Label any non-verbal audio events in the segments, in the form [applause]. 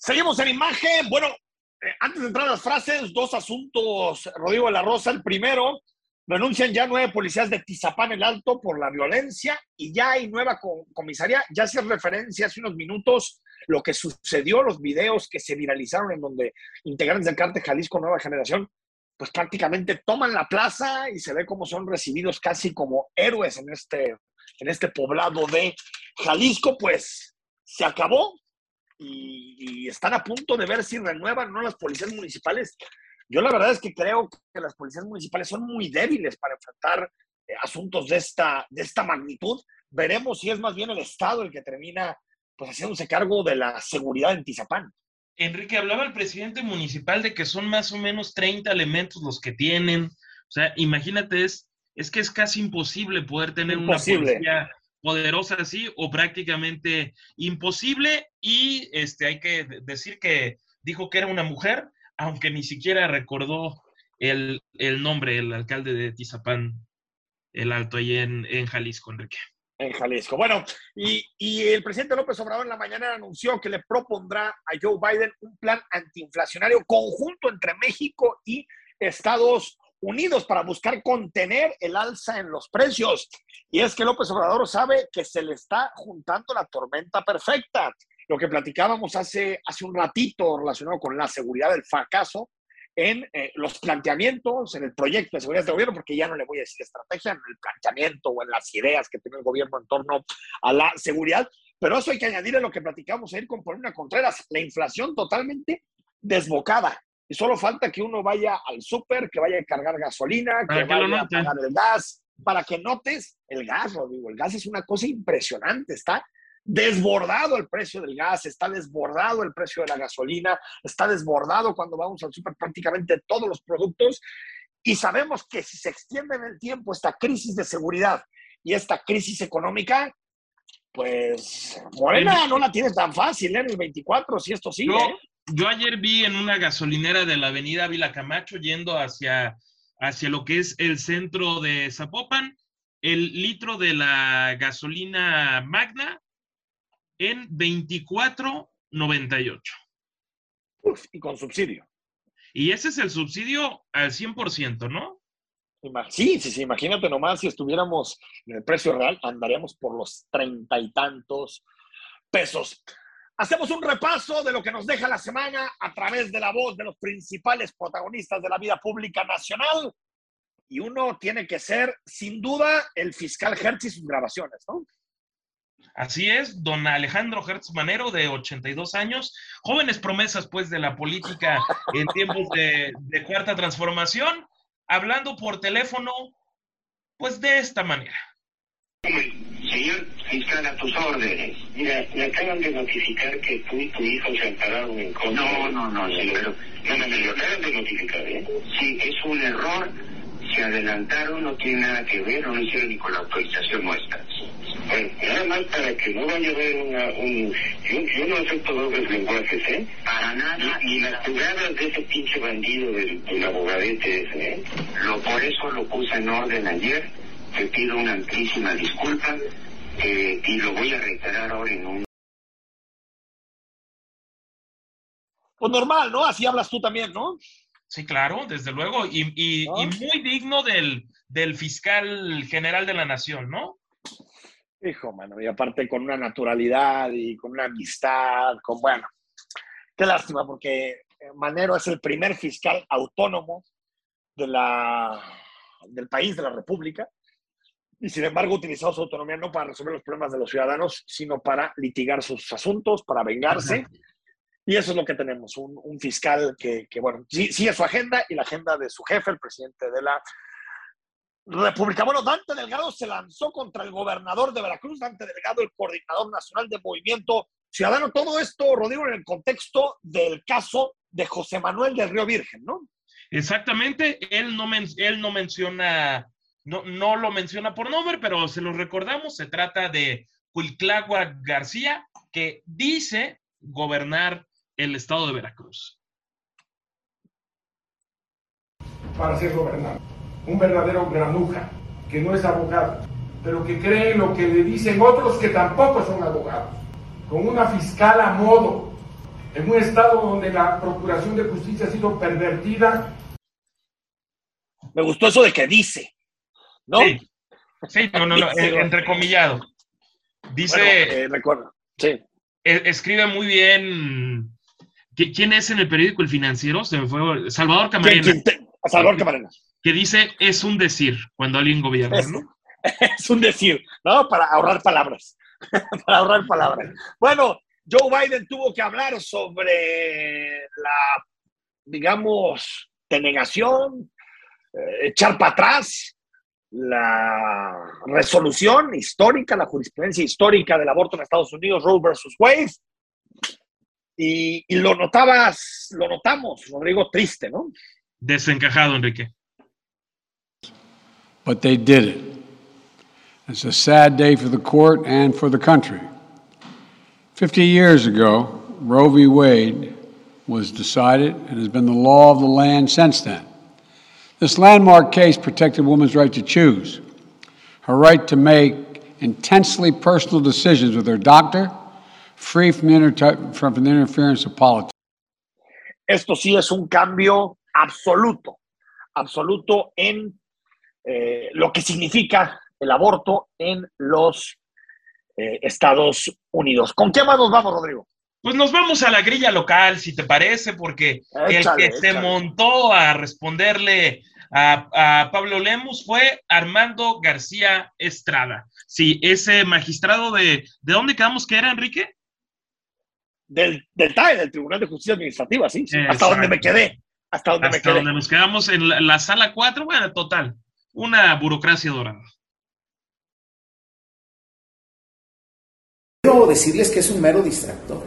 Seguimos en imagen. Bueno, eh, antes de entrar a las frases, dos asuntos, Rodrigo de la Rosa. El primero, renuncian ya nueve policías de Tizapán el Alto por la violencia y ya hay nueva comisaría. Ya se referencia hace unos minutos lo que sucedió, los videos que se viralizaron en donde integrantes del cártel Jalisco Nueva Generación pues prácticamente toman la plaza y se ve cómo son recibidos casi como héroes en este, en este poblado de Jalisco, pues se acabó y, están a punto de ver si renuevan o no las policías municipales. Yo la verdad es que creo que las policías municipales son muy débiles para enfrentar eh, asuntos de esta, de esta magnitud. Veremos si es más bien el Estado el que termina pues haciéndose cargo de la seguridad en Tizapán. Enrique, hablaba el presidente municipal de que son más o menos 30 elementos los que tienen. O sea, imagínate, es, es que es casi imposible poder tener una policía poderosa así o prácticamente imposible. Y este, hay que decir que dijo que era una mujer, aunque ni siquiera recordó el, nombre, el alcalde de Tizapán, el Alto, ahí en, en Jalisco, Enrique en Jalisco. Bueno, y, el presidente López Obrador en la mañana anunció que le propondrá a Joe Biden un plan antiinflacionario conjunto entre México y Estados Unidos para buscar contener el alza en los precios. Y es que López Obrador sabe que se le está juntando la tormenta perfecta. Lo que platicábamos hace, hace un ratito relacionado con la seguridad del fracaso en eh, los planteamientos, en el proyecto de seguridad del gobierno, porque ya no le voy a decir estrategia, en el planteamiento o en las ideas que tiene el gobierno en torno a la seguridad. Pero eso hay que añadirle lo que platicamos ayer con Paulina Contreras, la inflación totalmente desbocada. Y solo falta que uno vaya al súper, que vaya a cargar gasolina, que vaya a pagar el gas, para que notes el gas, Rodrigo. El gas es una cosa impresionante, está desbordado el precio del gas, está desbordado el precio de la gasolina, está desbordado cuando vamos al super prácticamente todos los productos y sabemos que si se extiende en el tiempo esta crisis de seguridad y esta crisis económica, pues Morena no la tiene tan fácil ¿eh? en el 24 si esto sigue. ¿eh? Yo ayer vi en una gasolinera de la avenida Vila Camacho yendo hacia, hacia lo que es el centro de Zapopan, el litro de la gasolina magna en 24.98. Uf, y con subsidio. Y ese es el subsidio al 100%, ¿no? Sí, sí, sí, imagínate nomás si estuviéramos en el precio real, andaríamos por los treinta y tantos pesos. Hacemos un repaso de lo que nos deja la semana a través de la voz de los principales protagonistas de la vida pública nacional. Y uno tiene que ser, sin duda, el fiscal Hertz y sus grabaciones, ¿no? Así es, don Alejandro Hertz Manero, de 82 años, jóvenes promesas pues de la política en tiempos de, cuarta transformación, hablando por teléfono pues de esta manera. Señor fiscal, a tus órdenes. Mira, me acaban de notificar que tú y tu hijo se ampararon en contra. No, no, no, sí, pero no, me lo acaban de notificar, ¿eh? Sí, es un error, se adelantaron, no tiene nada que ver, no hicieron ni con la autorización nuestra. Bueno, nada más para que no vaya a haber una, un... Yo, no acepto dobles lenguajes, ¿eh? Para nada. Ni, las jugadas de ese pinche bandido del, del abogadete ese, ¿eh? Lo, por eso lo puse en orden ayer. Te pido una amplísima disculpa eh, y lo voy a reiterar ahora en un... Pues normal, ¿no? Así hablas tú también, ¿no? Sí, claro, desde luego. Y, y, y muy digno del, del fiscal general de la nación, ¿no? Hijo, mano, y aparte con una naturalidad y con una amistad, con, bueno, qué lástima, porque Manero es el primer fiscal autónomo de la, del país, de la República, y sin embargo utilizado su autonomía no para resolver los problemas de los ciudadanos, sino para litigar sus asuntos, para vengarse. Y eso es lo que tenemos, un, un fiscal que, que, bueno, sigue su agenda y la agenda de su jefe, el presidente de la República. Bueno, Dante Delgado se lanzó contra el gobernador de Veracruz, Dante Delgado, el coordinador nacional de Movimiento Ciudadano. Todo esto, Rodrigo, en el contexto del caso de José Manuel del Río Virgen, ¿no? Exactamente, él no, él no menciona, no, no lo menciona por nombre, pero se lo recordamos, se trata de Cuilclagua García, que dice gobernar el estado de Veracruz. Para ser gobernador un verdadero granuja, que no es abogado, pero que cree en lo que le dicen otros que tampoco son abogados, con una fiscal a modo, en un estado donde la procuración de justicia ha sido pervertida. Me gustó eso de que dice, ¿no? Sí, no, no, no, entrecomillado. Dice. Eh, recuerdo, sí. E, escribe muy bien. ¿Quién es en el periódico El Financiero? Se me fue. Salvador Camarena. Salvador Camarena. Que dice, es un decir cuando alguien gobierna, es, ¿no? [laughs] Es un decir, ¿no? Para ahorrar palabras. [laughs] Para ahorrar palabras. Bueno, Joe Biden tuvo que hablar sobre la, digamos, denegación, eh, echar para atrás la resolución histórica, la jurisprudencia histórica del aborto en Estados Unidos, Roe versus Wade. Y, y, lo notabas, lo notamos, Rodrigo, triste, ¿no? Desencajado, Enrique. But they did it. It's a sad day for the court and for the country. 50 years ago, Roe v. Wade was decided and has been the law of the land since then. This landmark case protected women's right to choose, her right to make intensely personal decisions with her doctor, free from the, inter from the interference of politics. Esto sí es un cambio absoluto, absoluto en eh, lo que significa el aborto en los eh, Estados Unidos. ¿Con qué más nos vamos, Rodrigo? Pues nos vamos a la grilla local, si te parece, porque el que se montó a responderle a, Pablo Lemus fue Armando García Estrada. Sí, ese magistrado de... ¿De dónde quedamos que era, Enrique? Del, del TAE, del Tribunal de Justicia Administrativa, sí. Hasta donde me quedé. Hasta donde me quedé. donde nos quedamos en la, la sala 4, bueno, total. Una burocracia dorada. Quiero decirles que es un mero distractor.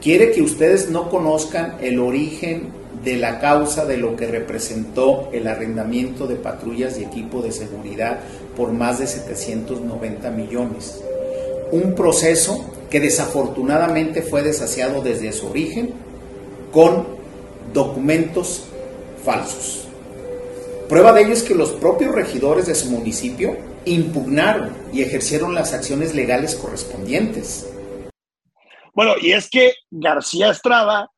Quiere que ustedes no conozcan el origen de la causa de lo que representó el arrendamiento de patrullas y equipo de seguridad por más de 790 millones. Un proceso que desafortunadamente fue desasiado desde su origen con documentos falsos. Prueba de ello es que los propios regidores de su municipio impugnaron y ejercieron las acciones legales correspondientes. Bueno, y es que García Estrada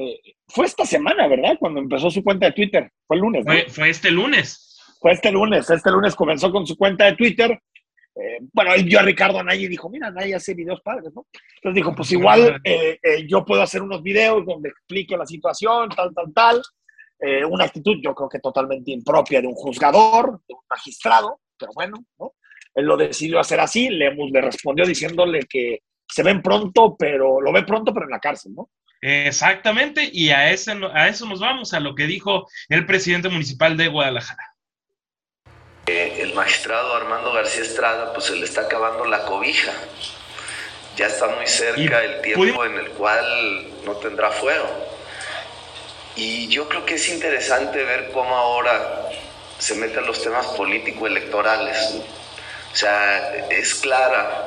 eh, fue esta semana, ¿verdad? Cuando empezó su cuenta de Twitter. Fue el lunes. Fue, este lunes. Fue este lunes. Este lunes comenzó con su cuenta de Twitter. Eh, bueno, él vio a Ricardo Anaya y dijo, mira, Anaya hace videos padres, ¿no? Entonces dijo, pues igual eh, yo puedo hacer unos videos donde explique la situación, tal, tal, tal. una actitud yo creo que totalmente impropia de un juzgador, de un magistrado, pero bueno, ¿no? Él lo decidió hacer así, Lemus le respondió diciéndole que se ven pronto, pero lo ve pronto, pero en la cárcel, ¿no? Exactamente, y a, ese, a eso nos vamos, a lo que dijo el presidente municipal de Guadalajara. el magistrado Armando García Estrada, pues se le está acabando la cobija. Ya está muy cerca el tiempo en el cual no tendrá fuego. Y yo creo que es interesante ver cómo ahora se meten los temas político-electorales. O sea, es clara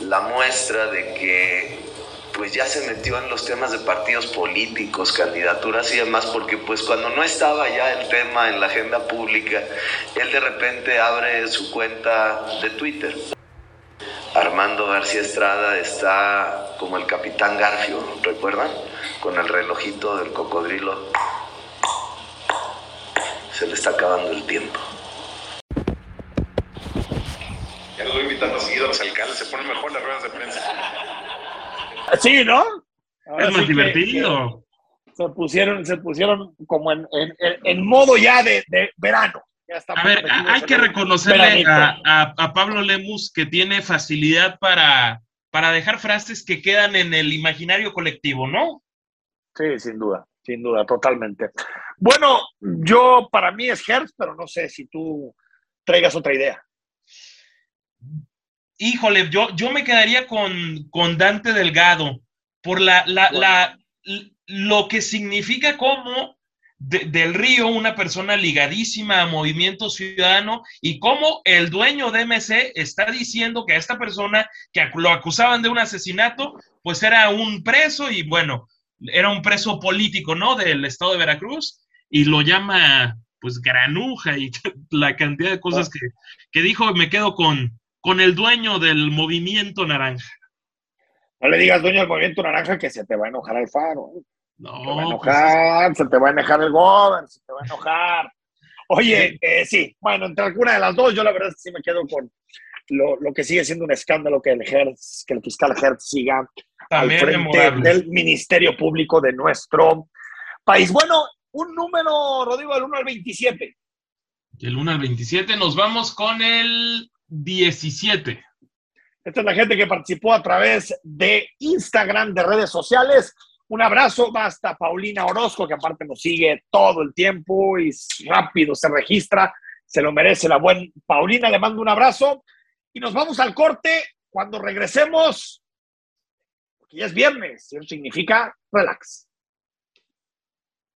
la muestra de que pues ya se metió en los temas de partidos políticos, candidaturas y demás, porque pues cuando no estaba ya el tema en la agenda pública, él de repente abre su cuenta de Twitter. Armando García Estrada está como el capitán Garfio, ¿recuerdan? Con el relojito del cocodrilo. Se le está acabando el tiempo. Ya lo voy invitando seguido a los alcaldes, se ponen mejor las ruedas de prensa. Sí, ¿no? es más divertido. se pusieron, se pusieron como en, en, modo ya de, verano. a ver, hay que reconocerle a, a, Pablo Lemus que tiene facilidad para, para dejar frases que quedan en el imaginario colectivo, ¿no? Sí, sin duda, sin duda, totalmente. Bueno, yo para mí es Hertz, pero no sé si tú traigas otra idea híjole, yo, yo me quedaría con, con Dante Delgado por la, la, lo que significa como del Río, una persona ligadísima a Movimiento Ciudadano, y cómo el dueño de MC está diciendo que a esta persona que lo acusaban de un asesinato, pues era un preso y bueno, era un preso político, ¿no? Del estado de Veracruz, y lo llama pues granuja y [laughs] la cantidad de cosas que, que dijo, me quedo con, con el dueño del movimiento naranja. No le digas dueño del movimiento naranja que se te va a enojar el faro. ¿eh? No. Se te va a pues enojar, se te va a enojar el gobernador, se te va a enojar. Oye, eh, sí, bueno, entre alguna de las dos, yo la verdad sí me quedo con lo, lo que sigue siendo un escándalo que el Hertz, que el fiscal Hertz siga al frente del Ministerio Público de nuestro país. Bueno, un número, Rodrigo, del 1 al 27. Del 1 al 27, nos vamos con el 17. Esta es la gente que participó a través de Instagram, de redes sociales. Un abrazo, hasta Paulina Orozco, que aparte nos sigue todo el tiempo y rápido se registra. Se lo merece la buena Paulina. Le mando un abrazo y nos vamos al corte. Cuando regresemos, porque ya es viernes, eso significa relax.